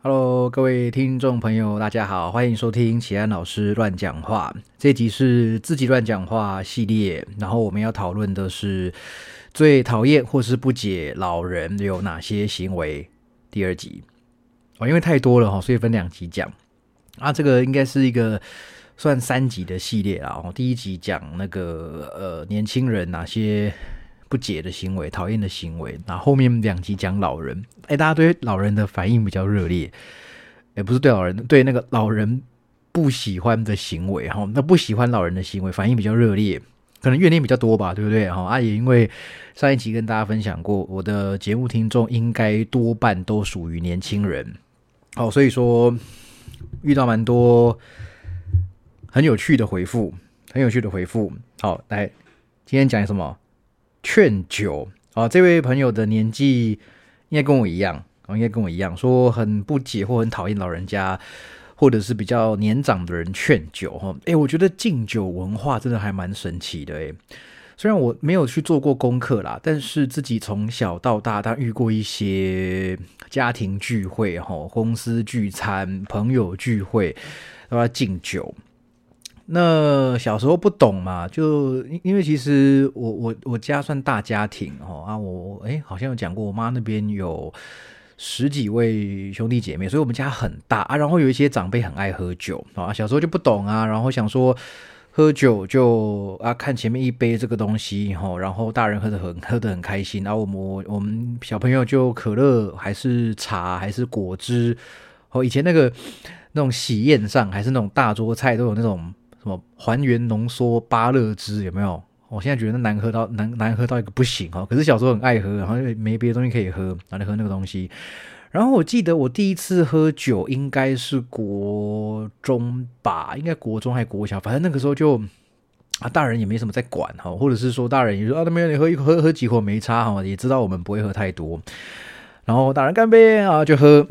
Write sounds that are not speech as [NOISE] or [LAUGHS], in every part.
Hello，各位听众朋友，大家好，欢迎收听启安老师乱讲话。这集是自己乱讲话系列，然后我们要讨论的是最讨厌或是不解老人有哪些行为。第二集哦，因为太多了哈，所以分两集讲。啊，这个应该是一个算三集的系列啊。第一集讲那个呃年轻人哪些。不解的行为，讨厌的行为。那后面两集讲老人，哎，大家对老人的反应比较热烈，也不是对老人，对那个老人不喜欢的行为哈。那不喜欢老人的行为，反应比较热烈，可能怨念比较多吧，对不对？哈，阿也因为上一集跟大家分享过，我的节目听众应该多半都属于年轻人，好，所以说遇到蛮多很有趣的回复，很有趣的回复。好，来，今天讲什么？劝酒啊，这位朋友的年纪应该跟我一样哦，应该跟我一样，说很不解或很讨厌老人家，或者是比较年长的人劝酒哈。哎，我觉得敬酒文化真的还蛮神奇的哎。虽然我没有去做过功课啦，但是自己从小到大，他遇过一些家庭聚会哈，公司聚餐、朋友聚会都要敬酒。那小时候不懂嘛，就因因为其实我我我家算大家庭哦啊，我哎好像有讲过，我妈那边有十几位兄弟姐妹，所以我们家很大啊。然后有一些长辈很爱喝酒啊，小时候就不懂啊，然后想说喝酒就啊看前面一杯这个东西哈，然后大人喝的很喝的很开心，然后我们我们小朋友就可乐还是茶还是果汁哦，以前那个那种喜宴上还是那种大桌菜都有那种。什么还原浓缩芭乐汁有没有？我现在觉得难喝到难难喝到一个不行哦。可是小时候很爱喝，然后没别的东西可以喝，拿来喝那个东西。然后我记得我第一次喝酒应该是国中吧，应该国中还国小，反正那个时候就啊，大人也没什么在管哈，或者是说大人也说啊，没有你喝一喝喝几口没差哈，也知道我们不会喝太多。然后大人干杯啊，就喝。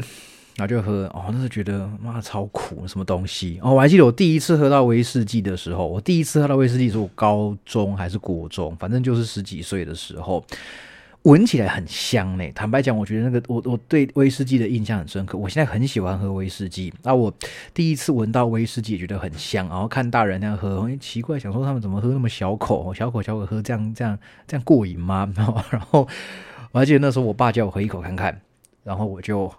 然后就喝哦，那是觉得妈超苦，什么东西哦？我还记得我第一次喝到威士忌的时候，我第一次喝到威士忌是我高中还是国中，反正就是十几岁的时候，闻起来很香呢。坦白讲，我觉得那个我我对威士忌的印象很深刻。我现在很喜欢喝威士忌，那我第一次闻到威士忌也觉得很香。然后看大人那样喝，奇怪，想说他们怎么喝那么小口，小口小口喝，这样这样这样过瘾吗？然后我还记得那时候我爸叫我喝一口看看，然后我就。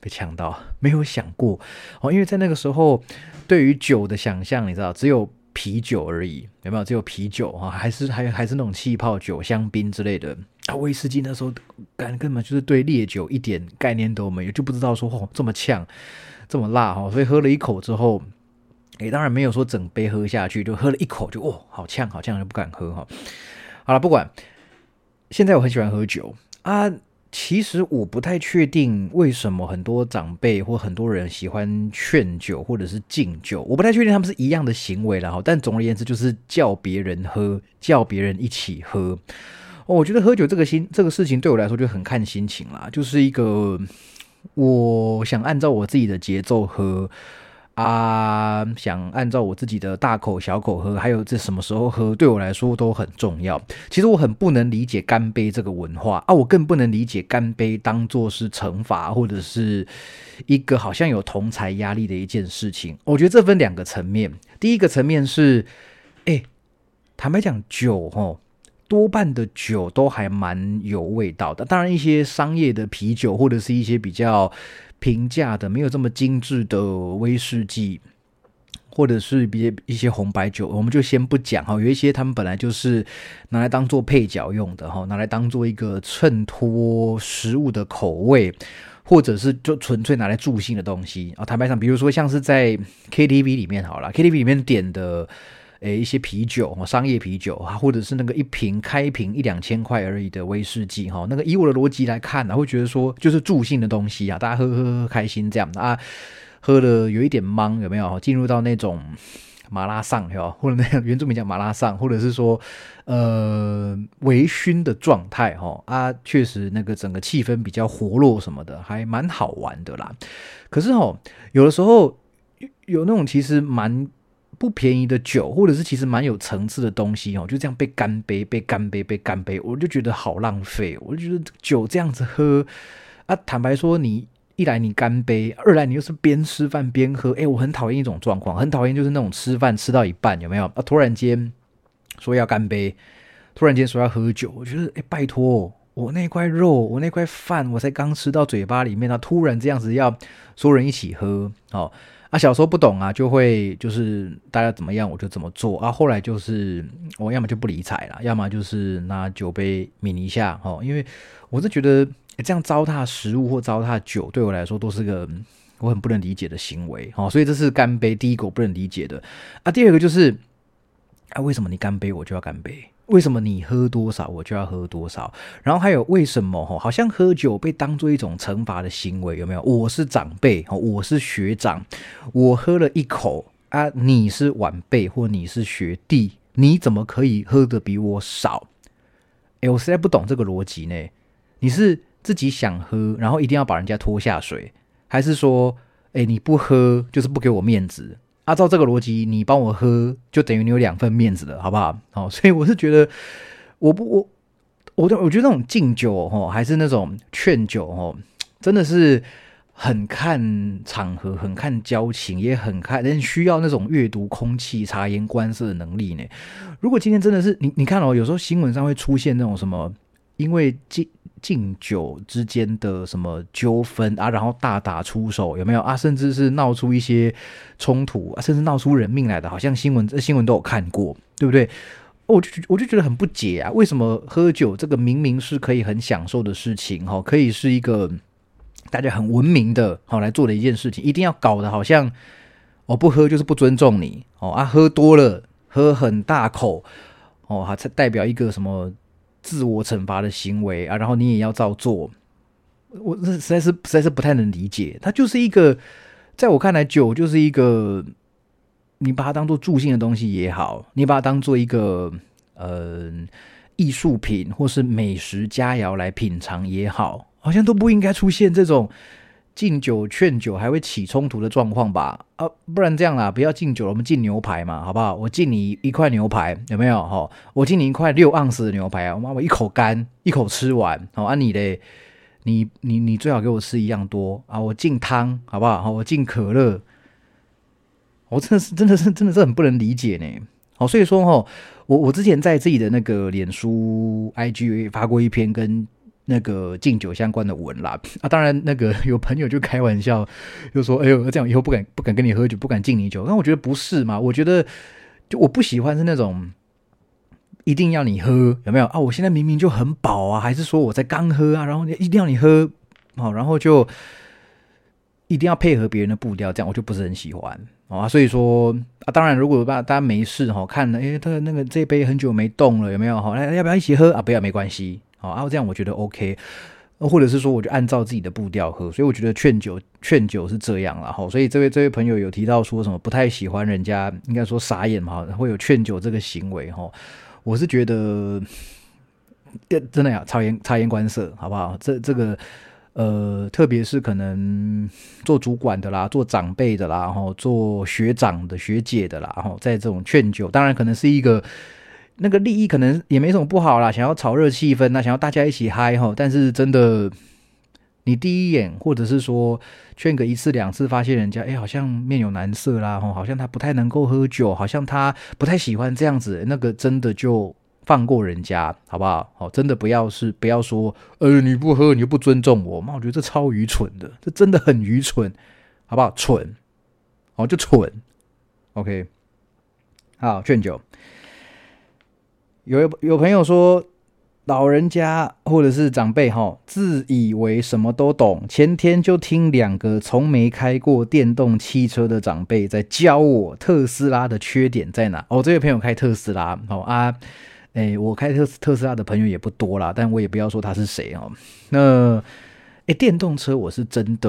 被呛到，[LAUGHS] 没有想过哦，因为在那个时候，对于酒的想象，你知道，只有啤酒而已，有没有？只有啤酒啊，还是还还是那种气泡酒、香槟之类的啊。威士忌那时候，根根本就是对烈酒一点概念都没有，就不知道说哦这么呛，这么辣哈。所以喝了一口之后，哎，当然没有说整杯喝下去，就喝了一口就哦，好呛，好呛，就不敢喝哈。好了，不管，现在我很喜欢喝酒啊。其实我不太确定为什么很多长辈或很多人喜欢劝酒或者是敬酒，我不太确定他们是一样的行为了哈。但总而言之，就是叫别人喝，叫别人一起喝。我觉得喝酒这个心这个事情对我来说就很看心情啦，就是一个我想按照我自己的节奏喝。啊，想按照我自己的大口小口喝，还有这什么时候喝，对我来说都很重要。其实我很不能理解干杯这个文化啊，我更不能理解干杯当做是惩罚或者是一个好像有同财压力的一件事情。我觉得这分两个层面，第一个层面是，哎，坦白讲，酒哦多半的酒都还蛮有味道的。当然，一些商业的啤酒或者是一些比较。平价的没有这么精致的威士忌，或者是别一些红白酒，我们就先不讲哈。有一些他们本来就是拿来当做配角用的哈，拿来当做一个衬托食物的口味，或者是就纯粹拿来助兴的东西啊。坦白讲，比如说像是在 KTV 里面好了，KTV 里面点的。诶，一些啤酒哦，商业啤酒啊，或者是那个一瓶开瓶一两千块而已的威士忌哈，那个以我的逻辑来看呢，会觉得说就是助兴的东西啊，大家喝喝喝开心这样啊，喝的有一点懵有没有？进入到那种马拉桑哟，或者那原住民讲马拉桑，或者是说呃微醺的状态哈啊，确实那个整个气氛比较活络什么的，还蛮好玩的啦。可是哦，有的时候有那种其实蛮。不便宜的酒，或者是其实蛮有层次的东西哦，就这样被干杯、被干杯、被干杯，我就觉得好浪费。我就觉得酒这样子喝啊，坦白说，你一来你干杯，二来你又是边吃饭边喝，哎，我很讨厌一种状况，很讨厌就是那种吃饭吃到一半有没有啊？突然间说要干杯，突然间说要喝酒，我觉得哎，拜托，我那块肉，我那块饭，我才刚吃到嘴巴里面，他突然这样子要所有人一起喝，哦。啊，小时候不懂啊，就会就是大家怎么样我就怎么做啊。后来就是我要么就不理睬了，要么就是拿酒杯抿一下哦。因为我是觉得这样糟蹋食物或糟蹋酒，对我来说都是个我很不能理解的行为哦。所以这是干杯第一个我不能理解的啊。第二个就是啊，为什么你干杯我就要干杯？为什么你喝多少我就要喝多少？然后还有为什么？哈，好像喝酒被当做一种惩罚的行为，有没有？我是长辈，我是学长，我喝了一口啊，你是晚辈或你是学弟，你怎么可以喝的比我少？哎，我实在不懂这个逻辑呢。你是自己想喝，然后一定要把人家拖下水，还是说，哎，你不喝就是不给我面子？按照这个逻辑，你帮我喝，就等于你有两份面子了，好不好？好，[LAUGHS] 所以我是觉得，我不我我我觉得那种敬酒哦，还是那种劝酒哦，真的是很看场合，很看交情，也很看人需要那种阅读空气、察言观色的能力呢。如果今天真的是你，你看哦，有时候新闻上会出现那种什么，因为敬。敬酒之间的什么纠纷啊，然后大打出手有没有啊？甚至是闹出一些冲突啊，甚至闹出人命来的，好像新闻这新闻都有看过，对不对？我就我就觉得很不解啊，为什么喝酒这个明明是可以很享受的事情，哈，可以是一个大家很文明的好来做的一件事情，一定要搞得好像我不喝就是不尊重你哦啊，喝多了喝很大口哦，还代表一个什么？自我惩罚的行为啊，然后你也要照做，我这实在是实在是不太能理解。它就是一个，在我看来，酒就是一个，你把它当做助兴的东西也好，你把它当做一个呃艺术品或是美食佳肴来品尝也好，好像都不应该出现这种。敬酒劝酒还会起冲突的状况吧？啊，不然这样啦，不要敬酒了，我们敬牛排嘛，好不好？我敬你一块牛排，有没有？哈，我敬你一块六盎司的牛排啊，我妈我一口干，一口吃完。好，啊你嘞，你你你最好给我吃一样多啊！我敬汤，好不好？好，我敬可乐。我真的是真的是真的是很不能理解呢。好，所以说哈，我我之前在自己的那个脸书 IG 发过一篇跟。那个敬酒相关的文啦啊，当然那个 [LAUGHS] 有朋友就开玩笑，就说：“哎呦，这样以后不敢不敢跟你喝酒，不敢敬你酒。”但我觉得不是嘛，我觉得就我不喜欢是那种一定要你喝，有没有啊？我现在明明就很饱啊，还是说我在刚喝啊，然后一定要你喝好，然后就一定要配合别人的步调，这样我就不是很喜欢啊。所以说啊，当然如果大大家没事哈，看了哎，他那个这杯很久没动了，有没有好？来要不要一起喝啊？不要没关系。好，然后这样我觉得 OK，或者是说我就按照自己的步调喝，所以我觉得劝酒劝酒是这样了哈。所以这位这位朋友有提到说什么不太喜欢人家，应该说傻眼嘛，会有劝酒这个行为哈。我是觉得，真的呀，察言察言观色，好不好？这这个呃，特别是可能做主管的啦，做长辈的啦，然后做学长的学姐的啦，然后在这种劝酒，当然可能是一个。那个利益可能也没什么不好啦，想要炒热气氛那想要大家一起嗨哈。但是真的，你第一眼或者是说劝个一次两次，发现人家哎好像面有难色啦，好像他不太能够喝酒，好像他不太喜欢这样子，那个真的就放过人家好不好？好，真的不要是不要说，呃，你不喝你就不尊重我，嘛我觉得这超愚蠢的，这真的很愚蠢，好不好？蠢，哦，就蠢。OK，好，劝酒。有有朋友说，老人家或者是长辈哈，自以为什么都懂。前天就听两个从没开过电动汽车的长辈在教我特斯拉的缺点在哪。哦，这位朋友开特斯拉，好啊，哎，我开特特斯拉的朋友也不多啦，但我也不要说他是谁哦。那哎，电动车我是真的。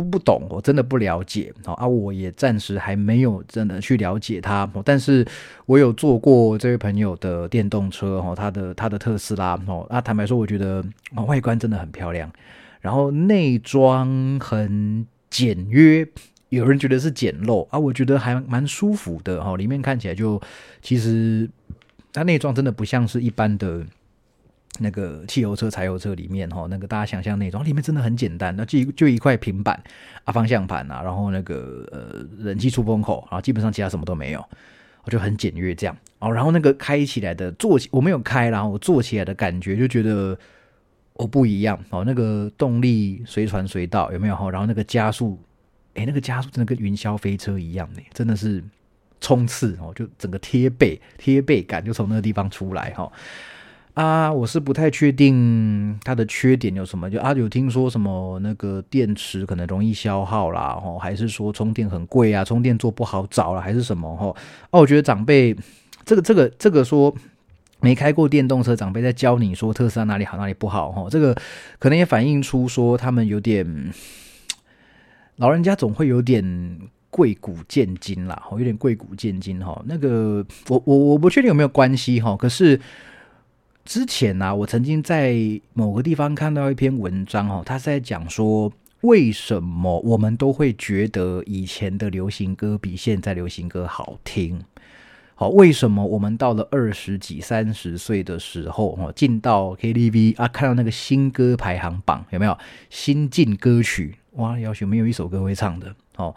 不不懂，我真的不了解哦啊！我也暂时还没有真的去了解它，但是我有坐过这位朋友的电动车哦，他的他的特斯拉哦啊，坦白说，我觉得外观真的很漂亮，然后内装很简约，有人觉得是简陋啊，我觉得还蛮舒服的哈，里面看起来就其实它内装真的不像是一般的那个汽油车、柴油车里面哈，那个大家想象那种，里面真的很简单，那就就一块平板啊，方向盘啊，然后那个呃冷气出风口，然后基本上其他什么都没有，我就很简约这样哦。然后那个开起来的坐我没有开，然后我坐起来的感觉就觉得哦不一样哦，那个动力随传随到有没有哈？然后那个加速，哎，那个加速真的跟云霄飞车一样呢，真的是冲刺哦，就整个贴背贴背感就从那个地方出来哈。啊，我是不太确定它的缺点有什么。就啊，有听说什么那个电池可能容易消耗啦，吼，还是说充电很贵啊，充电座不好找了，还是什么？吼，哦，我觉得长辈这个这个这个说没开过电动车，长辈在教你说特斯拉哪里好哪里不好，吼，这个可能也反映出说他们有点老人家总会有点贵古见今啦，吼，有点贵古见今哈。那个我我我不确定有没有关系哈，可是。之前呢，我曾经在某个地方看到一篇文章哦，他是在讲说为什么我们都会觉得以前的流行歌比现在流行歌好听。好，为什么我们到了二十几、三十岁的时候哦，进到 KTV 啊，看到那个新歌排行榜有没有新进歌曲？哇，要求没有一首歌会唱的哦。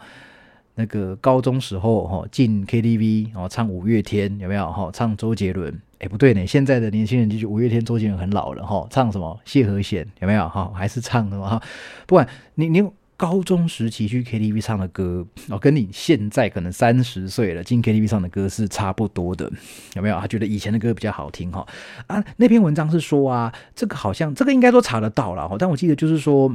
那个高中时候哈进 KTV 哦唱五月天有没有？哈唱周杰伦。哎不对呢现在的年轻人就觉得五月天周杰伦很老了哈唱什么？谢和弦有没有？哈还是唱什么？哈不管你你高中时期去 KTV 唱的歌哦跟你现在可能三十岁了进 KTV 唱的歌是差不多的有没有？他觉得以前的歌比较好听哈。啊那篇文章是说啊这个好像这个应该都查得到了哈但我记得就是说。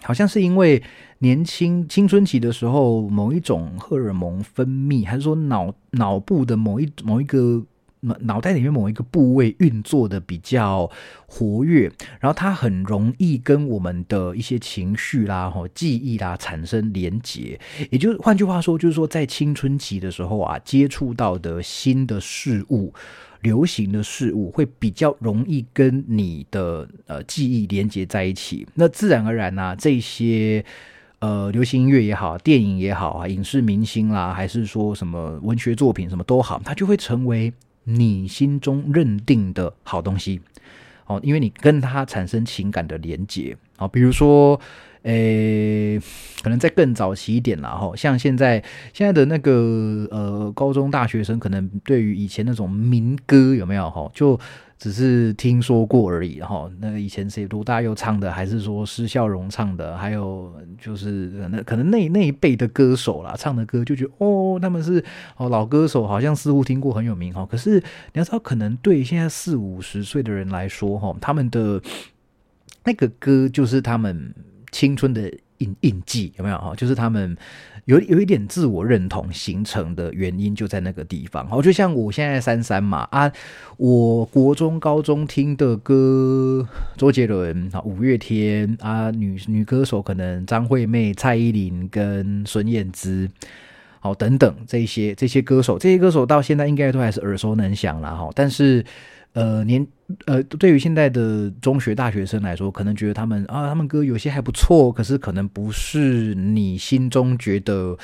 好像是因为年轻青春期的时候，某一种荷尔蒙分泌，还是说脑脑部的某一某一个脑脑袋里面某一个部位运作的比较活跃，然后它很容易跟我们的一些情绪啦、哈记忆啦产生连结。也就是换句话说，就是说在青春期的时候啊，接触到的新的事物。流行的事物会比较容易跟你的呃记忆连接在一起，那自然而然呢，这些呃流行音乐也好，电影也好啊，影视明星啦，还是说什么文学作品什么都好，它就会成为你心中认定的好东西哦，因为你跟它产生情感的连接啊，比如说。诶，可能在更早期一点了哈，像现在现在的那个呃高中大学生，可能对于以前那种民歌有没有哈，就只是听说过而已哈。那个以前谁卢大佑唱的，还是说施孝荣唱的，还有就是那可能那那一辈的歌手啦，唱的歌就觉得哦，他们是哦老歌手，好像似乎听过很有名哈。可是你要知道，可能对现在四五十岁的人来说哈，他们的那个歌就是他们。青春的印印记有没有哈？就是他们有有一点自我认同形成的原因就在那个地方。好，就像我现在三三嘛啊，我国中、高中听的歌，周杰伦啊、五月天啊，女女歌手可能张惠妹、蔡依林跟孙燕姿，好等等这些这些歌手，这些歌手到现在应该都还是耳熟能详了哈。但是呃年。呃，对于现在的中学大学生来说，可能觉得他们啊，他们歌有些还不错，可是可能不是你心中觉得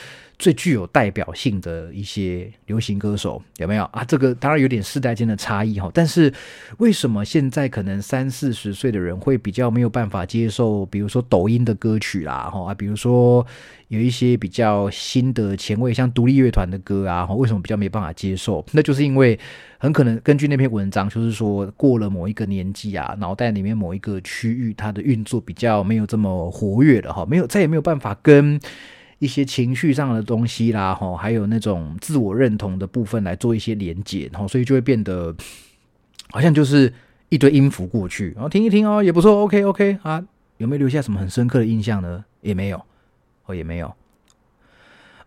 最具有代表性的一些流行歌手，有没有啊？这个当然有点世代间的差异哈。但是为什么现在可能三四十岁的人会比较没有办法接受，比如说抖音的歌曲啦，哈啊，比如说有一些比较新的前卫，像独立乐团的歌啊，为什么比较没办法接受？那就是因为很可能根据那篇文章，就是说。过了某一个年纪啊，脑袋里面某一个区域，它的运作比较没有这么活跃了哈，没有再也没有办法跟一些情绪上的东西啦哈，还有那种自我认同的部分来做一些连接，然后所以就会变得好像就是一堆音符过去，然后听一听哦也不错，OK OK 啊，有没有留下什么很深刻的印象呢？也没有，哦也没有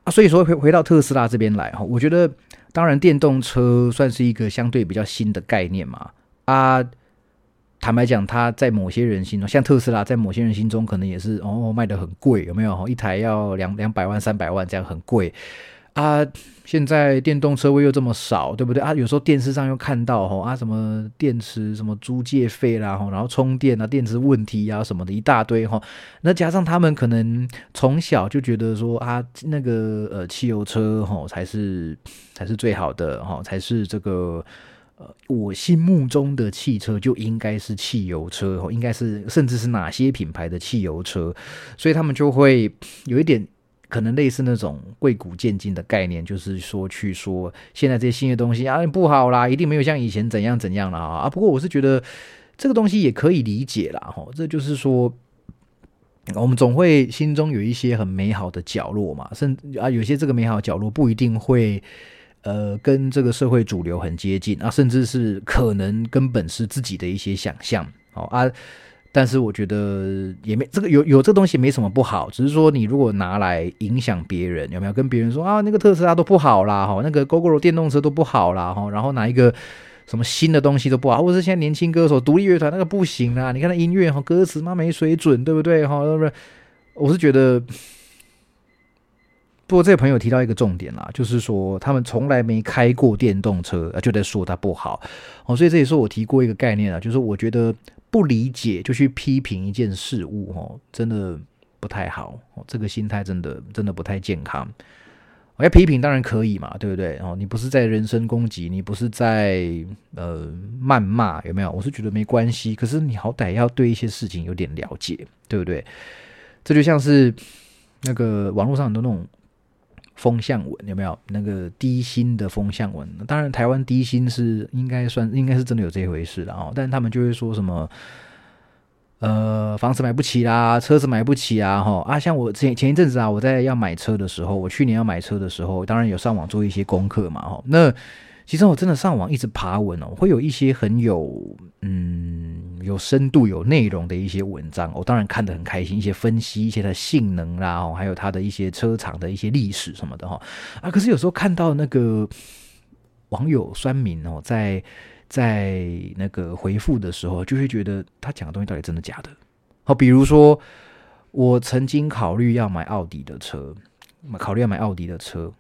啊，所以说回回到特斯拉这边来哈，我觉得当然电动车算是一个相对比较新的概念嘛。啊，坦白讲，他在某些人心中，像特斯拉，在某些人心中可能也是哦，卖的很贵，有没有？一台要两两百万、三百万，这样很贵啊。现在电动车位又这么少，对不对啊？有时候电视上又看到吼啊，什么电池什么租借费啦，然后充电啊，电池问题啊什么的一大堆哈。那加上他们可能从小就觉得说啊，那个呃汽油车吼才是才是最好的哈，才是这个。呃，我心目中的汽车就应该是汽油车，应该是甚至是哪些品牌的汽油车，所以他们就会有一点可能类似那种贵古见今的概念，就是说去说现在这些新的东西啊不好啦，一定没有像以前怎样怎样了啊。不过我是觉得这个东西也可以理解啦，哈，这就是说我们总会心中有一些很美好的角落嘛，甚啊有些这个美好角落不一定会。呃，跟这个社会主流很接近啊，甚至是可能根本是自己的一些想象，哦啊，但是我觉得也没这个有有这个东西没什么不好，只是说你如果拿来影响别人，有没有跟别人说啊，那个特斯拉都不好啦，哈，那个 GoGo 电动车都不好啦，哈，然后拿一个什么新的东西都不好，或者是现在年轻歌手、独立乐团那个不行啊，你看那音乐哈，歌词嘛没水准，对不对？哈，是不是？我是觉得。不过这个朋友提到一个重点啦，就是说他们从来没开过电动车，就在说它不好哦。所以这也是我提过一个概念啊，就是我觉得不理解就去批评一件事物哦，真的不太好哦。这个心态真的真的不太健康。我要批评当然可以嘛，对不对？哦，你不是在人身攻击，你不是在呃谩骂，有没有？我是觉得没关系。可是你好歹要对一些事情有点了解，对不对？这就像是那个网络上很多那种。风向文有没有那个低薪的风向文？当然，台湾低薪是应该算应该是真的有这回事的哦。但他们就会说什么，呃，房子买不起啦，车子买不起啊，哈啊！像我前前一阵子啊，我在要买车的时候，我去年要买车的时候，当然有上网做一些功课嘛，哈。那其实我真的上网一直爬文哦，会有一些很有嗯。有深度、有内容的一些文章，我当然看得很开心。一些分析一些的性能啦，哦，还有它的一些车厂的一些历史什么的哈啊。可是有时候看到那个网友酸民哦，在在那个回复的时候，就会觉得他讲的东西到底真的假的？好，比如说我曾经考虑要买奥迪的车，考虑要买奥迪的车。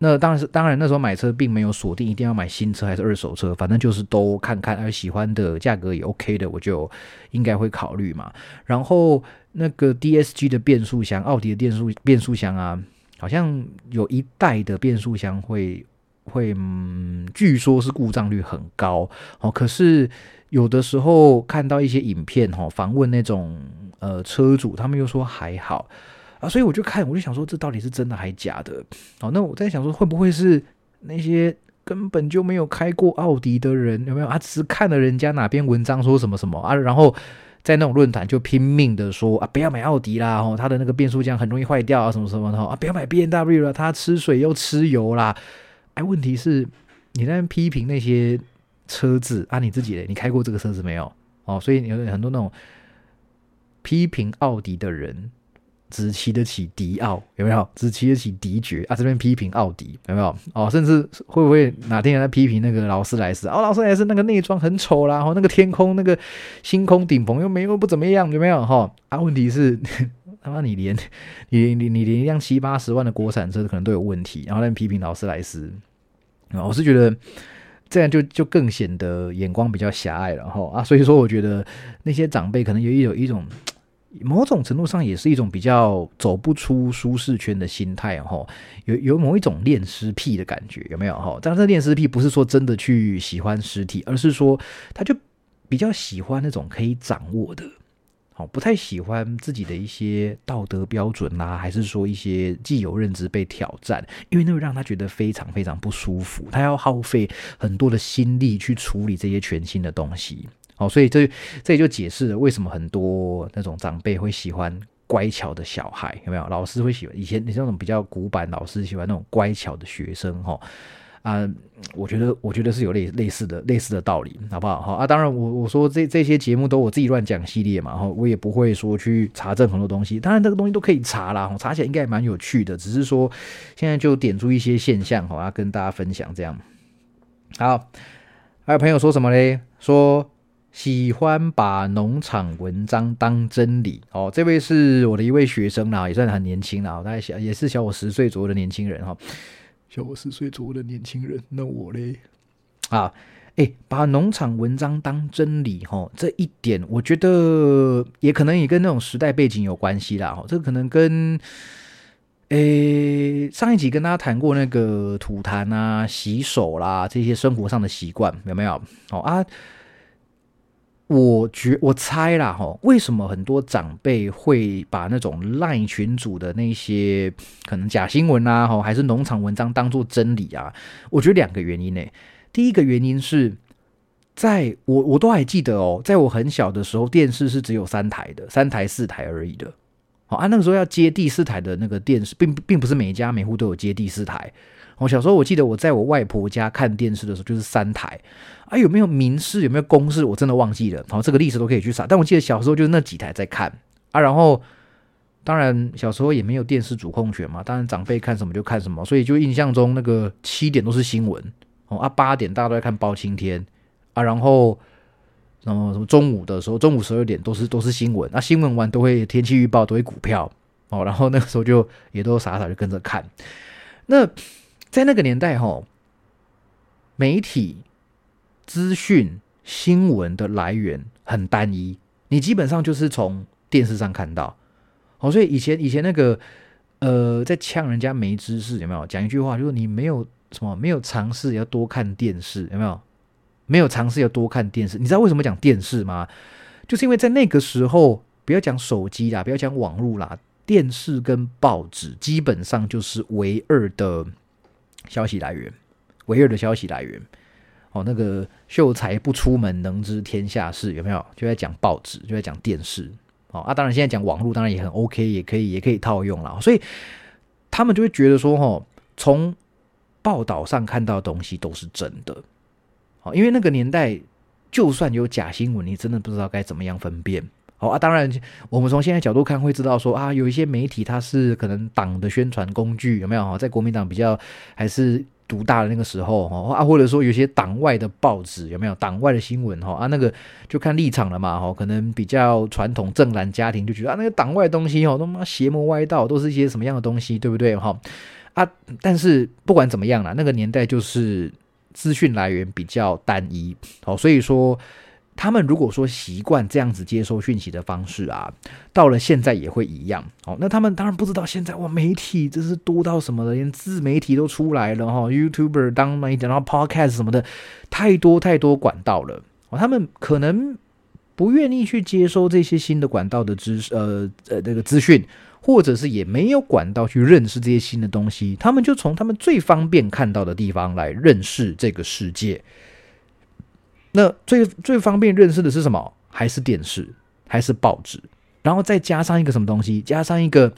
那当然是，当然那时候买车并没有锁定一定要买新车还是二手车，反正就是都看看，而喜欢的价格也 OK 的，我就应该会考虑嘛。然后那个 DSG 的变速箱，奥迪的变速变速箱啊，好像有一代的变速箱会会，嗯，据说是故障率很高哦。可是有的时候看到一些影片哈，访问那种呃车主，他们又说还好。啊，所以我就看，我就想说，这到底是真的还是假的？哦，那我在想说，会不会是那些根本就没有开过奥迪的人，有没有？啊，只是看了人家哪篇文章说什么什么啊，然后在那种论坛就拼命的说啊，不要买奥迪啦，哦，他的那个变速箱很容易坏掉啊，什么什么的啊，不要买 B N W 了，它吃水又吃油啦。哎，问题是你在批评那些车子啊，你自己你开过这个车子没有？哦，所以有很多那种批评奥迪的人。只骑得起迪奥有没有？只骑得起迪爵啊？这边批评奥迪有没有？哦，甚至会不会哪天在批评那个劳斯莱斯？哦，劳斯莱斯那个内装很丑啦，然后那个天空那个星空顶棚又没有不怎么样，有没有？哈 [LAUGHS] 啊，问题是他妈你连你你你连一辆七八十万的国产车可能都有问题，然后在批评劳斯莱斯啊？我是觉得这样就就更显得眼光比较狭隘了哈啊！所以说，我觉得那些长辈可能有一有一种。某种程度上也是一种比较走不出舒适圈的心态哈，有有某一种恋尸癖的感觉，有没有哈？但是恋尸癖不是说真的去喜欢尸体，而是说他就比较喜欢那种可以掌握的，好，不太喜欢自己的一些道德标准啦，还是说一些既有认知被挑战，因为那会让他觉得非常非常不舒服，他要耗费很多的心力去处理这些全新的东西。哦，所以这这也就解释了为什么很多那种长辈会喜欢乖巧的小孩，有没有？老师会喜欢以前你那种比较古板老师喜欢那种乖巧的学生，哈啊，我觉得我觉得是有类类似的类似的道理，好不好？哈啊，当然我我说这这些节目都我自己乱讲系列嘛，哈，我也不会说去查证很多东西，当然这个东西都可以查啦，查起来应该也蛮有趣的，只是说现在就点出一些现象，哈，要跟大家分享这样。好，还有朋友说什么嘞？说。喜欢把农场文章当真理。哦，这位是我的一位学生啦，也算很年轻啦，大概小也是小我十岁左右的年轻人哈，小我十岁左右的年轻人，那我嘞？啊，哎，把农场文章当真理哈，这一点我觉得也可能也跟那种时代背景有关系啦，哈，这可能跟诶，上一集跟大家谈过那个吐痰啊、洗手啦这些生活上的习惯，有没有？哦啊，我觉我猜啦，哈，为什么很多长辈会把那种赖群主的那些可能假新闻啊，哈，还是农场文章当做真理啊？我觉得两个原因呢。第一个原因是，在我我都还记得哦，在我很小的时候，电视是只有三台的，三台四台而已的。好啊，那个时候要接第四台的那个电视，并并不是每家每户都有接第四台。我小时候我记得我在我外婆家看电视的时候就是三台啊，有没有民视有没有公视，我真的忘记了。好，这个历史都可以去查。但我记得小时候就是那几台在看啊，然后当然小时候也没有电视主控权嘛，当然长辈看什么就看什么，所以就印象中那个七点都是新闻哦啊，八点大家都在看包青天啊，然后。什么什么中午的时候，中午十二点都是都是新闻，那新闻完都会天气预报，都会股票哦，然后那个时候就也都傻傻就跟着看。那在那个年代哈，媒体资讯新闻的来源很单一，你基本上就是从电视上看到。哦，所以以前以前那个呃，在呛人家没知识有没有？讲一句话就是你没有什么没有尝试要多看电视有没有？没有尝试要多看电视，你知道为什么讲电视吗？就是因为在那个时候，不要讲手机啦，不要讲网络啦，电视跟报纸基本上就是唯二的消息来源，唯二的消息来源。哦，那个秀才不出门，能知天下事，有没有？就在讲报纸，就在讲电视。哦啊，当然现在讲网络，当然也很 OK，也可以，也可以套用了。所以他们就会觉得说，哈，从报道上看到的东西都是真的。哦因为那个年代，就算有假新闻，你真的不知道该怎么样分辨。好啊，当然，我们从现在角度看，会知道说啊，有一些媒体它是可能党的宣传工具，有没有？哈，在国民党比较还是独大的那个时候，哈啊，或者说有些党外的报纸，有没有党外的新闻？哈啊，那个就看立场了嘛。哈，可能比较传统正蓝家庭就觉得啊，那个党外东西哦，他妈邪魔歪道，都是一些什么样的东西，对不对？哈啊，但是不管怎么样啦，那个年代就是。资讯来源比较单一，哦，所以说他们如果说习惯这样子接收讯息的方式啊，到了现在也会一样，哦，那他们当然不知道现在哇，媒体真是多到什么了，连自媒体都出来了哈，YouTuber 当媒体，然后 Podcast 什么的，太多太多管道了，哦，他们可能不愿意去接收这些新的管道的知呃呃这个资讯。或者是也没有管道去认识这些新的东西，他们就从他们最方便看到的地方来认识这个世界。那最最方便认识的是什么？还是电视，还是报纸？然后再加上一个什么东西？加上一个。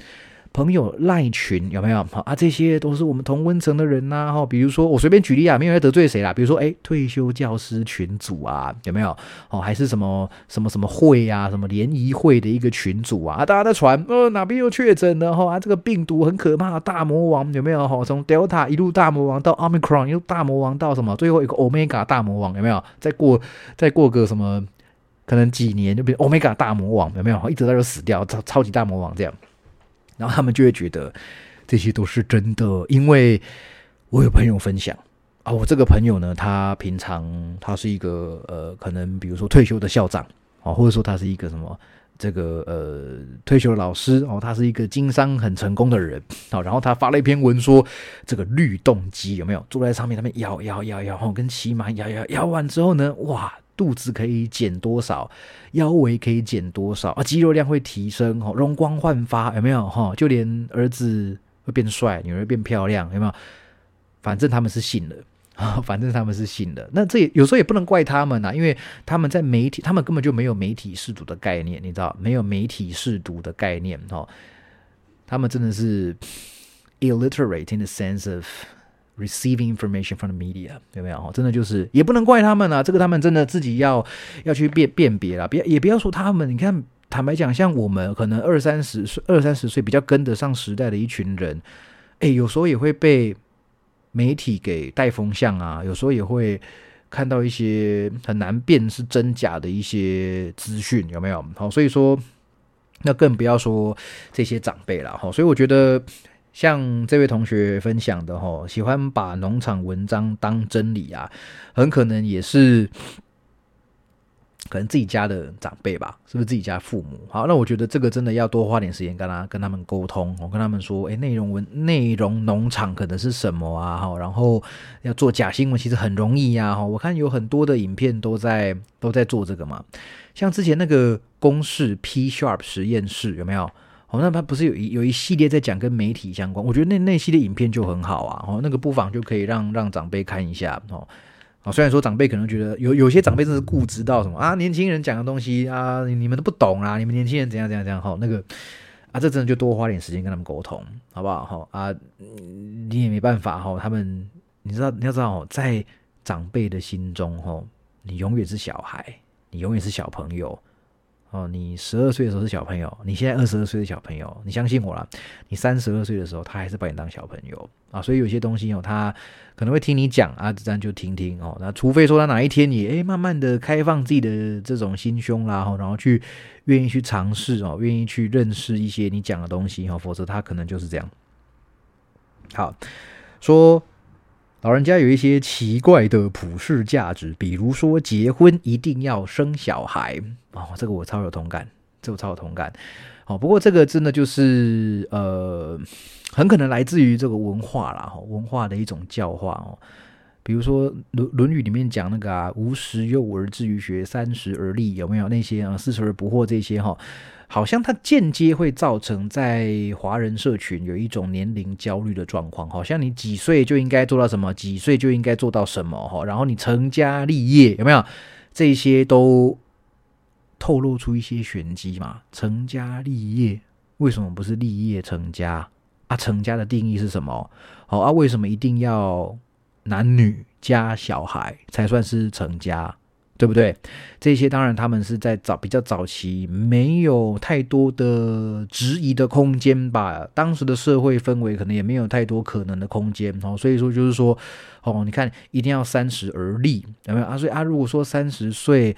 朋友赖群有没有？啊，这些都是我们同温层的人呐。哈，比如说我随便举例啊，没有要得罪谁啦。比如说，哎，退休教师群组啊，有没有？哦，还是什么什么什么会啊，什么联谊会的一个群组啊，啊大家在传，呃，哪边又确诊了？哈，啊，这个病毒很可怕，大魔王有没有？哈，从 Delta 一路大魔王到 Omicron，又大魔王到什么？最后一个 Omega 大魔王有没有？再过再过个什么？可能几年就变 Omega 大魔王有没有？一直在就死掉，超超级大魔王这样。然后他们就会觉得这些都是真的，因为我有朋友分享啊，我这个朋友呢，他平常他是一个呃，可能比如说退休的校长啊，或者说他是一个什么这个呃退休的老师哦，他是一个经商很成功的人啊，然后他发了一篇文说，这个律动机有没有坐在上面，他们摇摇摇摇，跟骑马摇摇摇完之后呢，哇！肚子可以减多少，腰围可以减多少啊？肌肉量会提升哦，容光焕发有没有哈？就连儿子会变帅，女儿变漂亮有没有？反正他们是信了啊，[LAUGHS] 反正他们是信的。那这也有时候也不能怪他们呐，因为他们在媒体，他们根本就没有媒体试读的概念，你知道没有媒体试读的概念哦？他们真的是 illiterate in the sense of。Receiving information from the media，有没有？真的就是也不能怪他们啊，这个他们真的自己要要去辨辨别了。别也不要说他们，你看，坦白讲，像我们可能二三十岁、二三十岁比较跟得上时代的一群人，哎，有时候也会被媒体给带风向啊，有时候也会看到一些很难辨是真假的一些资讯，有没有？好，所以说，那更不要说这些长辈了。哈，所以我觉得。像这位同学分享的哈，喜欢把农场文章当真理啊，很可能也是可能自己家的长辈吧，是不是自己家父母？好，那我觉得这个真的要多花点时间跟他跟他们沟通，我跟他们说，诶，内容文内容农场可能是什么啊？哈，然后要做假新闻其实很容易呀，哈，我看有很多的影片都在都在做这个嘛，像之前那个公式 P Sharp 实验室有没有？哦，那他不是有一有一系列在讲跟媒体相关，我觉得那那系列影片就很好啊，哦，那个不妨就可以让让长辈看一下，哦。啊，虽然说长辈可能觉得有有些长辈真是固执到什么啊，年轻人讲的东西啊，你们都不懂啊，你们年轻人怎样怎样怎样哈，那个啊，这真的就多花点时间跟他们沟通，好不好？哈啊，你也没办法哈，他们你知道你要知道哦，在长辈的心中哈，你永远是小孩，你永远是小朋友。哦，你十二岁的时候是小朋友，你现在二十二岁的小朋友，你相信我了。你三十二岁的时候，他还是把你当小朋友啊。所以有些东西哦，他可能会听你讲啊，这样就听听哦。那除非说他哪一天你诶慢慢的开放自己的这种心胸啦，然后去愿意去尝试哦，愿意去认识一些你讲的东西哦，否则他可能就是这样。好，说。老人家有一些奇怪的普世价值，比如说结婚一定要生小孩哦，这个我超有同感，这我超有同感。哦，不过这个真的就是呃，很可能来自于这个文化啦，哈，文化的一种教化哦。比如说《论论语》里面讲那个啊，吾十有而志于学，三十而立，有没有那些啊？四十而不惑这些哈。好像它间接会造成在华人社群有一种年龄焦虑的状况，好像你几岁就应该做到什么，几岁就应该做到什么哈，然后你成家立业有没有？这些都透露出一些玄机嘛？成家立业为什么不是立业成家啊？成家的定义是什么？好啊，为什么一定要男女加小孩才算是成家？对不对？这些当然他们是在早比较早期，没有太多的质疑的空间吧。当时的社会氛围可能也没有太多可能的空间哦，所以说就是说，哦，你看一定要三十而立，有没有啊？所以啊，如果说三十岁。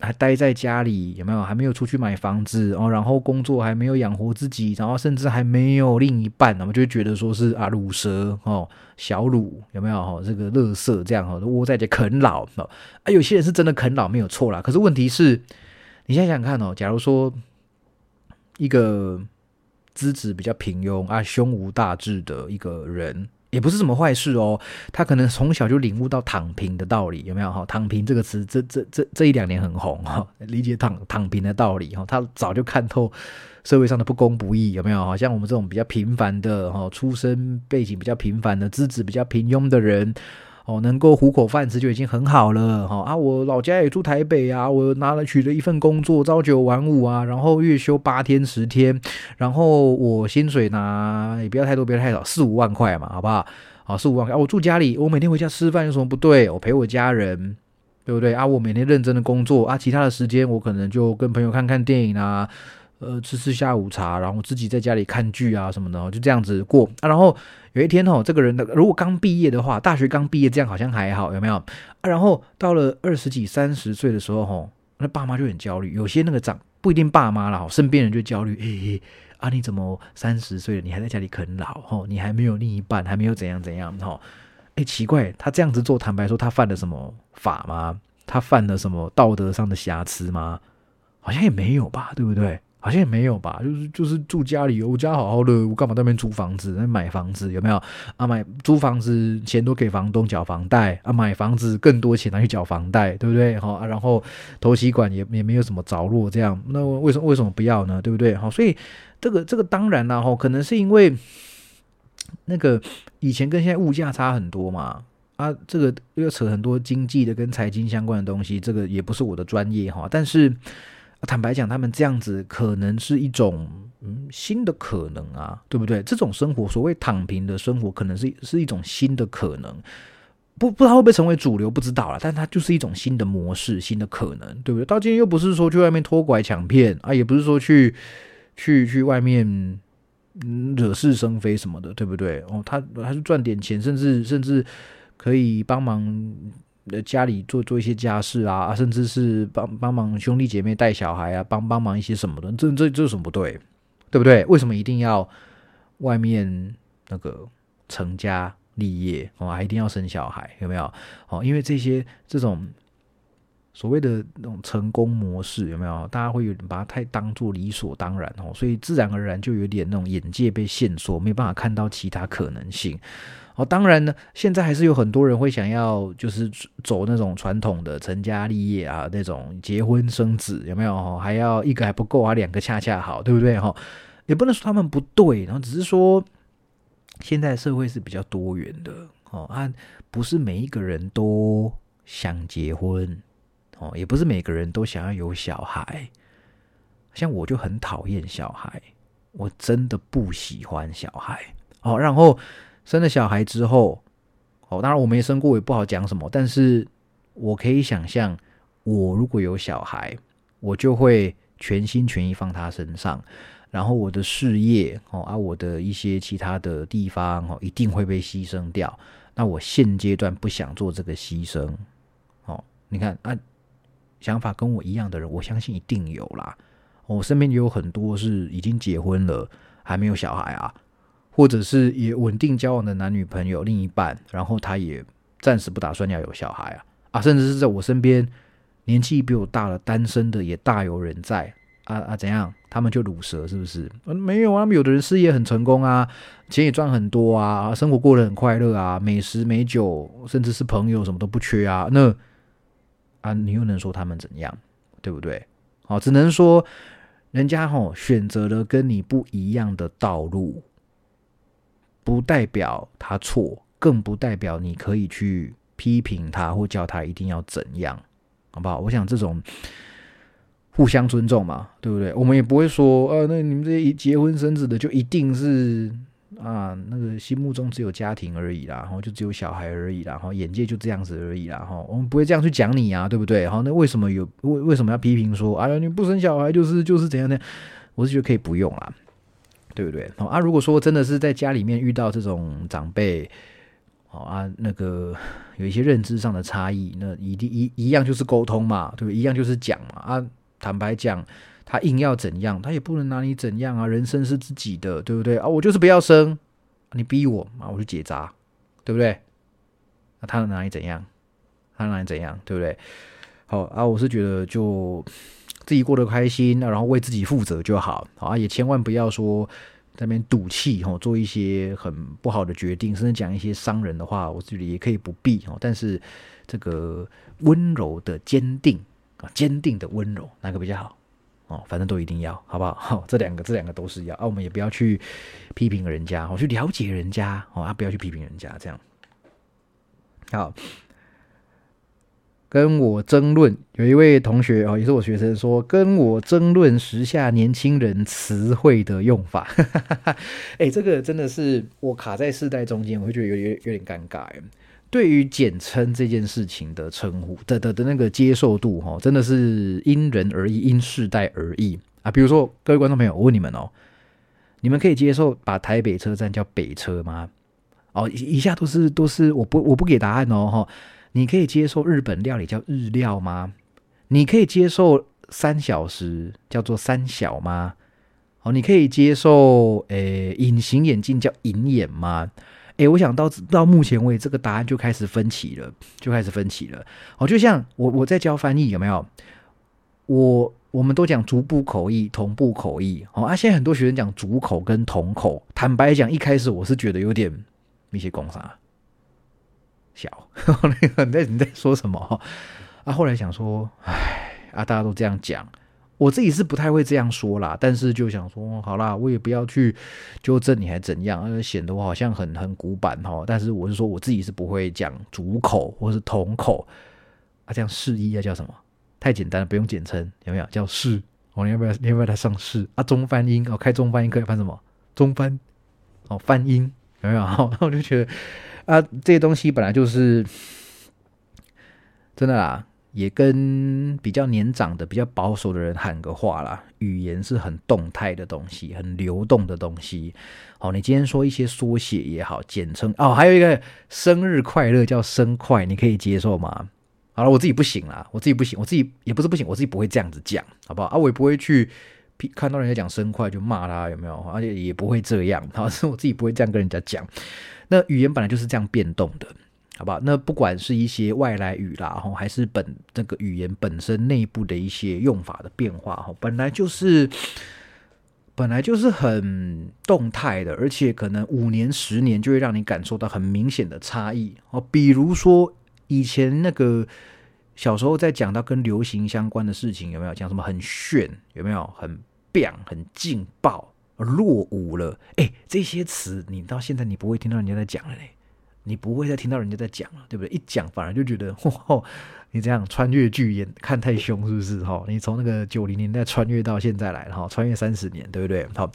还待在家里有没有？还没有出去买房子哦，然后工作还没有养活自己，然后甚至还没有另一半，那么就觉得说是啊，乳蛇哦，小乳有没有哈？这个乐色这样哈，窝在这啃老哦。啊，有些人是真的啃老没有错啦，可是问题是，你想想看哦，假如说一个资质比较平庸啊、胸无大志的一个人。也不是什么坏事哦，他可能从小就领悟到躺平的道理，有没有哈？躺平这个词，这这这这一两年很红哈，理解躺躺平的道理哈，他早就看透社会上的不公不义，有没有？好像我们这种比较平凡的哈，出身背景比较平凡的，资质比较平庸的人。哦，能够糊口饭吃就已经很好了，哈啊！我老家也住台北啊，我拿了取了一份工作，朝九晚五啊，然后月休八天十天，然后我薪水拿也不要太多，不要太少，四五万块嘛，好不好？好，四五万块。我住家里，我每天回家吃饭有什么不对？我陪我家人，对不对啊？我每天认真的工作啊，其他的时间我可能就跟朋友看看电影啊。呃，吃吃下午茶，然后自己在家里看剧啊什么的，就这样子过啊。然后有一天哦，这个人的如果刚毕业的话，大学刚毕业这样好像还好，有没有？然后到了二十几、三十岁的时候，吼，那爸妈就很焦虑。有些那个长不一定爸妈了，身边人就焦虑。嘿，啊，你怎么三十岁了，你还在家里啃老？吼，你还没有另一半，还没有怎样怎样？吼，哎，奇怪，他这样子做，坦白说，他犯了什么法吗？他犯了什么道德上的瑕疵吗？好像也没有吧，对不对？好像也没有吧，就是就是住家里，我家好好的，我干嘛那边租房子？那买房子有没有啊？买租房子钱都给房东缴房贷啊，买房子更多钱拿去缴房贷，对不对？好，然后投息管也也没有什么着落，这样那为什么为什么不要呢？对不对？好，所以这个这个当然啦，哈，可能是因为那个以前跟现在物价差很多嘛，啊，这个又扯很多经济的跟财经相关的东西，这个也不是我的专业哈，但是。坦白讲，他们这样子可能是一种嗯新的可能啊，对不对？这种生活，所谓躺平的生活，可能是是一种新的可能，不不知道会不会成为主流，不知道了。但它就是一种新的模式，新的可能，对不对？到今天又不是说去外面拖拐抢骗啊，也不是说去去去外面惹是生非什么的，对不对？哦，他还是赚点钱，甚至甚至可以帮忙。呃，家里做做一些家事啊，甚至是帮帮忙兄弟姐妹带小孩啊，帮帮忙一些什么的，这这这有什么不对？对不对？为什么一定要外面那个成家立业哦，还一定要生小孩？有没有？哦，因为这些这种所谓的那种成功模式有没有？大家会有点把它太当做理所当然哦，所以自然而然就有点那种眼界被限缩，没办法看到其他可能性。哦，当然呢，现在还是有很多人会想要就是走那种传统的成家立业啊，那种结婚生子有没有？还要一个还不够啊，两个恰恰好，对不对？哈，也不能说他们不对，然后只是说现在社会是比较多元的哦，啊，不是每一个人都想结婚。哦，也不是每个人都想要有小孩，像我就很讨厌小孩，我真的不喜欢小孩。哦，然后生了小孩之后，哦，当然我没生过，也不好讲什么。但是我可以想象，我如果有小孩，我就会全心全意放他身上，然后我的事业，哦，啊，我的一些其他的地方，哦，一定会被牺牲掉。那我现阶段不想做这个牺牲。哦，你看啊。想法跟我一样的人，我相信一定有啦。我身边也有很多是已经结婚了，还没有小孩啊，或者是也稳定交往的男女朋友、另一半，然后他也暂时不打算要有小孩啊啊，甚至是在我身边年纪比我大了单身的也大有人在啊啊，怎样？他们就卤蛇是不是？嗯，没有啊，他们有的人事业很成功啊，钱也赚很多啊，生活过得很快乐啊，美食美酒，甚至是朋友什么都不缺啊，那。啊，你又能说他们怎样，对不对？好，只能说人家吼选择了跟你不一样的道路，不代表他错，更不代表你可以去批评他或叫他一定要怎样，好不好？我想这种互相尊重嘛，对不对？我们也不会说，呃，那你们这些结婚生子的就一定是。啊，那个心目中只有家庭而已啦，然后就只有小孩而已啦，然后眼界就这样子而已啦，哈，我们不会这样去讲你啊，对不对？好，那为什么有为为什么要批评说，哎呀，你不生小孩就是就是怎样呢？我是觉得可以不用啦，对不对？啊，如果说真的是在家里面遇到这种长辈，好啊，那个有一些认知上的差异，那一定一一样就是沟通嘛，对不对？一样就是讲嘛，啊，坦白讲。他硬要怎样，他也不能拿你怎样啊！人生是自己的，对不对啊？我就是不要生，你逼我啊，我就结扎，对不对？那他能拿你怎样？他能拿你怎样？对不对？好啊，我是觉得就自己过得开心，然后为自己负责就好。好啊，也千万不要说在那边赌气哦，做一些很不好的决定，甚至讲一些伤人的话。我自己也可以不必哦，但是这个温柔的坚定啊，坚定的温柔，哪个比较好？哦，反正都一定要，好不好？好，[LAUGHS] 这两个，这两个都是要啊。我们也不要去批评人家，哦，去了解人家，哦，啊，不要去批评人家，这样。好，跟我争论，有一位同学哦，也是我学生，说跟我争论时下年轻人词汇的用法。[LAUGHS] 哎，这个真的是我卡在世代中间，我会觉得有点有点尴尬。哎对于简称这件事情的称呼的的的那个接受度哈，真的是因人而异，因世代而异啊。比如说，各位观众朋友，我问你们哦，你们可以接受把台北车站叫北车吗？哦，以下都是都是我不我不给答案哦哈。你可以接受日本料理叫日料吗？你可以接受三小时叫做三小吗？哦，你可以接受诶隐形眼镜叫隐眼吗？哎，我想到到目前为止，这个答案就开始分歧了，就开始分歧了。哦，就像我我在教翻译，有没有？我我们都讲逐步口译、同步口译。哦啊，现在很多学生讲逐口跟同口。坦白讲，一开始我是觉得有点一些工伤小。[LAUGHS] 那个你在你在说什么？啊，后来想说，哎啊，大家都这样讲。我自己是不太会这样说啦，但是就想说，好啦，我也不要去纠正你还怎样，而显得我好像很很古板哈。但是我是说，我自己是不会讲主口或是同口啊，这样试一要叫什么？太简单了，不用简称，有没有？叫试？我要不要？你要不要来上试啊？中翻英哦，开中翻英课翻什么？中翻哦，翻英有没有？[LAUGHS] 然后我就觉得啊，这些东西本来就是真的啦。也跟比较年长的、比较保守的人喊个话啦。语言是很动态的东西，很流动的东西。好，你今天说一些缩写也好，简称哦，还有一个生日快乐叫生快，你可以接受吗？好了，我自己不行啦，我自己不行，我自己也不是不行，我自己不会这样子讲，好不好？啊，我也不会去看到人家讲生快就骂他，有没有？而且也不会这样，好，是我自己不会这样跟人家讲。那语言本来就是这样变动的。好吧？那不管是一些外来语啦，哈，还是本这个语言本身内部的一些用法的变化，哈，本来就是本来就是很动态的，而且可能五年、十年就会让你感受到很明显的差异哦。比如说以前那个小时候在讲到跟流行相关的事情，有没有讲什么很炫？有没有很变、很劲爆、落伍了？哎，这些词你到现在你不会听到人家在讲了嘞。你不会再听到人家在讲了，对不对？一讲反而就觉得，嚯，你这样穿越剧演看太凶，是不是？哈，你从那个九零年代穿越到现在来了，哈，穿越三十年，对不对？好，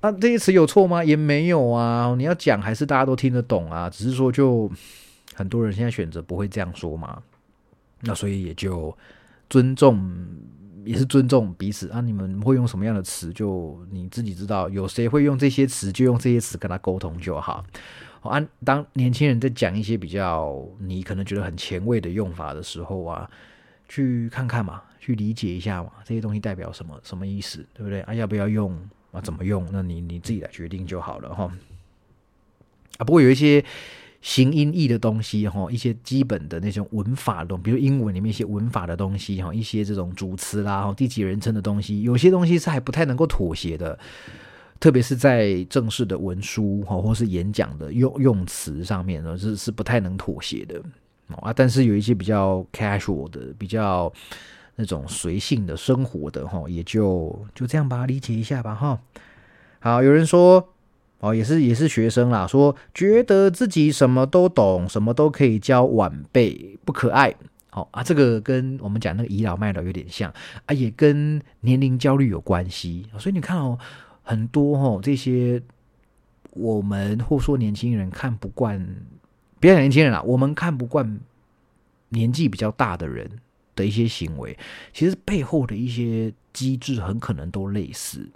啊，这些词有错吗？也没有啊。你要讲还是大家都听得懂啊？只是说，就很多人现在选择不会这样说嘛。那所以也就尊重，也是尊重彼此啊。你们会用什么样的词，就你自己知道。有谁会用这些词，就用这些词跟他沟通就好。按当年轻人在讲一些比较你可能觉得很前卫的用法的时候啊，去看看嘛，去理解一下嘛，这些东西代表什么什么意思，对不对啊？要不要用啊？怎么用？那你你自己来决定就好了哈。啊，不过有一些形音义的东西哈，一些基本的那种文法的，比如英文里面一些文法的东西哈，一些这种主词啦、第几人称的东西，有些东西是还不太能够妥协的。特别是在正式的文书哈，或是演讲的用用词上面呢，是是不太能妥协的啊。但是有一些比较 casual 的、比较那种随性的生活的哈，也就就这样吧，理解一下吧哈。好，有人说哦，也是也是学生啦，说觉得自己什么都懂，什么都可以教晚辈，不可爱。好啊，这个跟我们讲那个倚老卖老有点像啊，也跟年龄焦虑有关系。所以你看哦。很多哦，这些我们或说年轻人看不惯，别讲年轻人啦，我们看不惯年纪比较大的人的一些行为，其实背后的一些机制很可能都类似，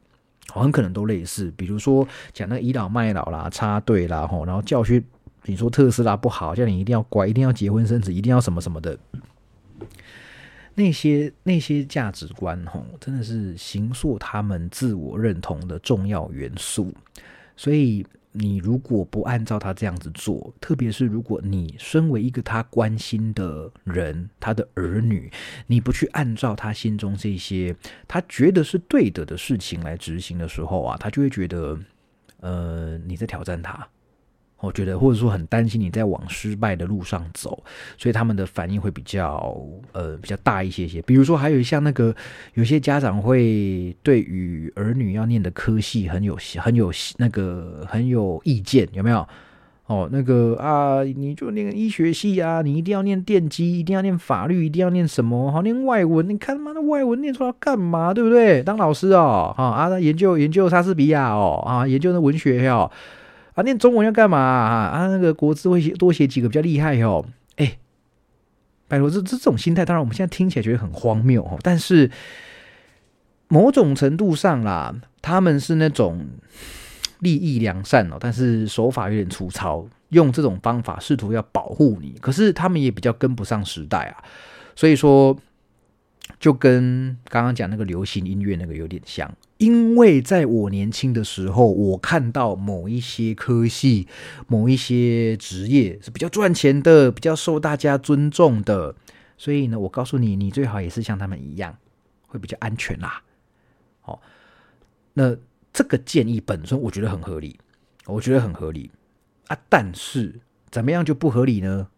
很可能都类似。比如说讲那倚老卖老啦、插队啦，吼，然后教训你说特斯拉不好，叫你一定要乖，一定要结婚生子，一定要什么什么的。那些那些价值观，吼，真的是形塑他们自我认同的重要元素。所以，你如果不按照他这样子做，特别是如果你身为一个他关心的人，他的儿女，你不去按照他心中这些他觉得是对的的事情来执行的时候啊，他就会觉得，呃，你在挑战他。我觉得，或者说很担心你在往失败的路上走，所以他们的反应会比较呃比较大一些些。比如说，还有像那个有些家长会对于儿女要念的科系很有很有那个很有意见，有没有？哦，那个啊，你就念医学系啊，你一定要念电机，一定要念法律，一定要念什么？好，念外文，你看他妈的外文念出来干嘛？对不对？当老师哦，啊啊，研究研究莎士比亚哦，啊，研究那文学哦。念中文要干嘛啊？啊，那个国字会写多写几个比较厉害哦。哎，拜托，这这种心态，当然我们现在听起来觉得很荒谬哦。但是某种程度上啦，他们是那种利益良善哦，但是手法有点粗糙，用这种方法试图要保护你。可是他们也比较跟不上时代啊，所以说。就跟刚刚讲那个流行音乐那个有点像，因为在我年轻的时候，我看到某一些科系、某一些职业是比较赚钱的、比较受大家尊重的，所以呢，我告诉你，你最好也是像他们一样，会比较安全啦。好，那这个建议本身我觉得很合理，我觉得很合理啊。但是怎么样就不合理呢？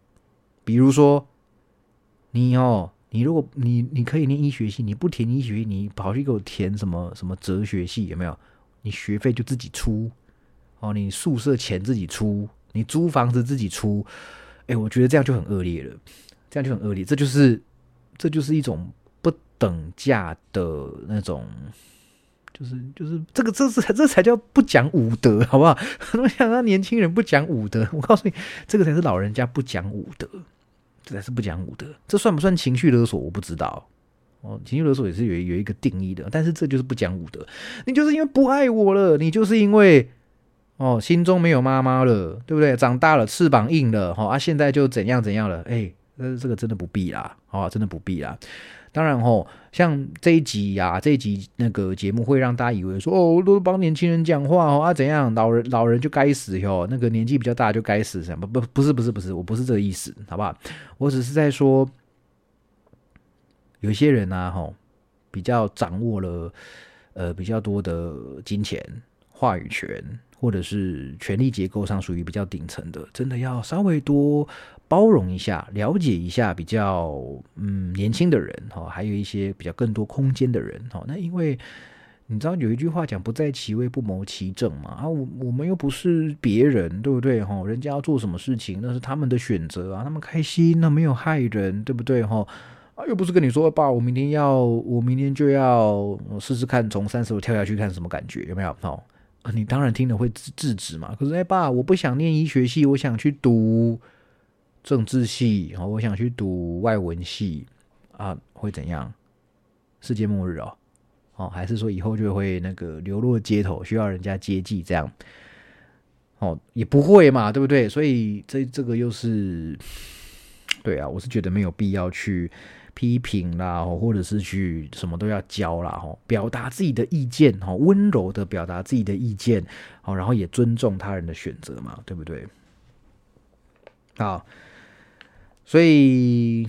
比如说你哦。你如果你你可以念医学系，你不填医学系，你跑去给我填什么什么哲学系，有没有？你学费就自己出哦，你宿舍钱自己出，你租房子自己出，哎，我觉得这样就很恶劣了，这样就很恶劣，这就是这就是一种不等价的那种，就是就是这个这是这才叫不讲武德，好不好？[LAUGHS] 我想让年轻人不讲武德，我告诉你，这个才是老人家不讲武德。这才是不讲武德，这算不算情绪勒索？我不知道哦。情绪勒索也是有有一个定义的，但是这就是不讲武德。你就是因为不爱我了，你就是因为哦心中没有妈妈了，对不对？长大了翅膀硬了，哈啊，现在就怎样怎样了？哎，那，这个真的不必啦，哦，真的不必啦。当然吼，像这一集呀，这一集那个节目会让大家以为说哦，都帮年轻人讲话哦啊，怎样老人老人就该死哟，那个年纪比较大就该死什么？不不是不是不是，我不是这个意思，好不好？我只是在说，有些人啊，吼，比较掌握了呃比较多的金钱话语权。或者是权力结构上属于比较顶层的，真的要稍微多包容一下，了解一下比较嗯年轻的人哈，还有一些比较更多空间的人哈。那因为你知道有一句话讲“不在其位不谋其政”嘛啊，我我们又不是别人，对不对哈？人家要做什么事情，那是他们的选择啊，他们开心，那没有害人，对不对哈？啊，又不是跟你说爸，我明天要，我明天就要试试看从三十楼跳下去看什么感觉，有没有哈？你当然听了会制制止嘛？可是哎爸，我不想念医学系，我想去读政治系，哦，我想去读外文系啊，会怎样？世界末日哦，哦，还是说以后就会那个流落街头，需要人家接济这样？哦，也不会嘛，对不对？所以这这个又是对啊，我是觉得没有必要去。批评啦，或者是去什么都要教啦，哈，表达自己的意见，哦，温柔的表达自己的意见，哦，然后也尊重他人的选择嘛，对不对？好，所以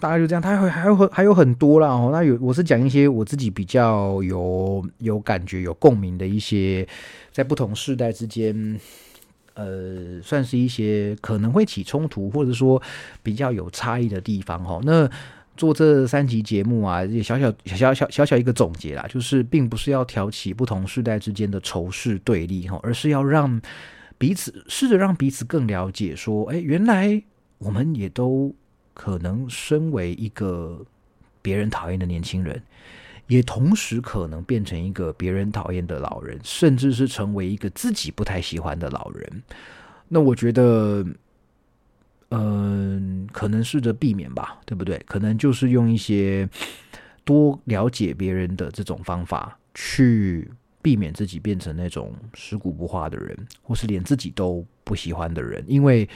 大概就这样，他会还有很还有很多啦，哦，那有我是讲一些我自己比较有有感觉、有共鸣的一些，在不同世代之间。呃，算是一些可能会起冲突，或者说比较有差异的地方哈。那做这三集节目啊，也小小小小小小一个总结啦，就是并不是要挑起不同世代之间的仇视对立哈，而是要让彼此试着让彼此更了解，说，哎，原来我们也都可能身为一个别人讨厌的年轻人。也同时可能变成一个别人讨厌的老人，甚至是成为一个自己不太喜欢的老人。那我觉得，嗯，可能试着避免吧，对不对？可能就是用一些多了解别人的这种方法，去避免自己变成那种食古不化的人，或是连自己都不喜欢的人。因为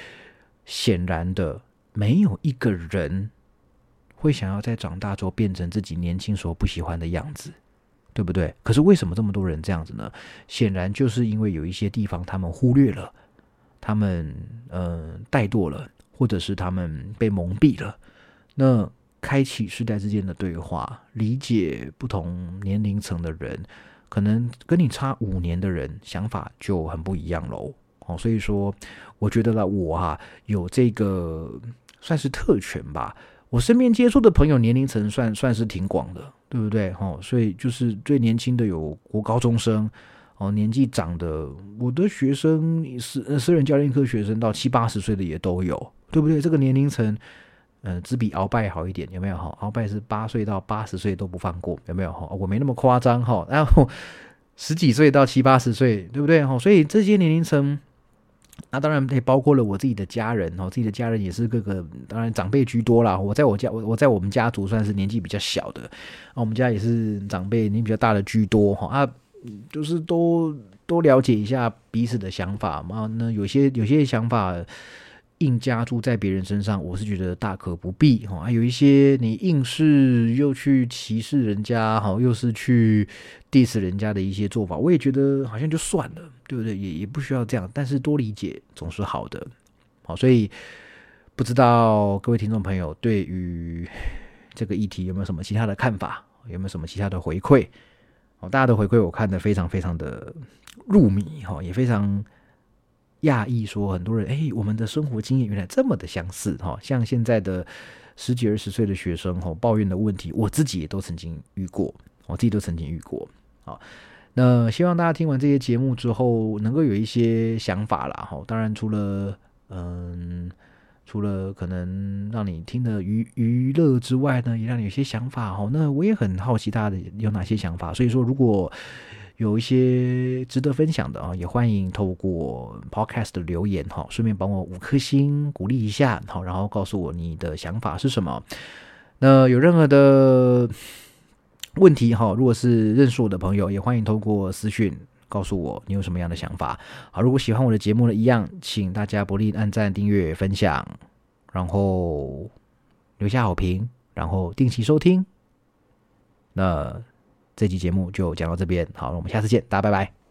显然的，没有一个人。会想要在长大之后变成自己年轻时候不喜欢的样子，对不对？可是为什么这么多人这样子呢？显然就是因为有一些地方他们忽略了，他们嗯怠惰了，或者是他们被蒙蔽了。那开启世代之间的对话，理解不同年龄层的人，可能跟你差五年的人想法就很不一样喽。哦，所以说我觉得呢，我哈有这个算是特权吧。我身边接触的朋友年龄层算算是挺广的，对不对？哈，所以就是最年轻的有国高中生，哦，年纪长的，我的学生私私人教练课学生到七八十岁的也都有，对不对？这个年龄层，嗯，只比鳌拜好一点，有没有？哈，鳌拜是八岁到八十岁都不放过，有没有？哈，我没那么夸张，哈，然后十几岁到七八十岁，对不对？哈，所以这些年龄层。那当然也包括了我自己的家人哦，自己的家人也是各个当然长辈居多啦。我在我家，我我在我们家族算是年纪比较小的，啊，我们家也是长辈年纪比较大的居多哈啊，就是都多了解一下彼此的想法嘛。那有些有些想法。硬加注在别人身上，我是觉得大可不必哈。还有一些你硬是又去歧视人家哈，又是去 diss 人家的一些做法，我也觉得好像就算了，对不对？也也不需要这样，但是多理解总是好的。好，所以不知道各位听众朋友对于这个议题有没有什么其他的看法？有没有什么其他的回馈？哦，大家的回馈我看的非常非常的入迷哈，也非常。讶异说，很多人哎，我们的生活经验原来这么的相似哈，像现在的十几二十岁的学生哈，抱怨的问题，我自己也都曾经遇过，我自己都曾经遇过。好，那希望大家听完这些节目之后，能够有一些想法啦哈。当然，除了嗯，除了可能让你听的娱娱乐之外呢，也让你有些想法哈。那我也很好奇大家的有哪些想法，所以说如果。有一些值得分享的啊，也欢迎透过 Podcast 的留言哈，顺便帮我五颗星鼓励一下，好，然后告诉我你的想法是什么。那有任何的问题哈，如果是认识我的朋友，也欢迎透过私讯告诉我你有什么样的想法。好，如果喜欢我的节目呢，一样，请大家不吝按赞、订阅、分享，然后留下好评。然后定期收听。那这期节目就讲到这边，好，我们下次见，大家拜拜。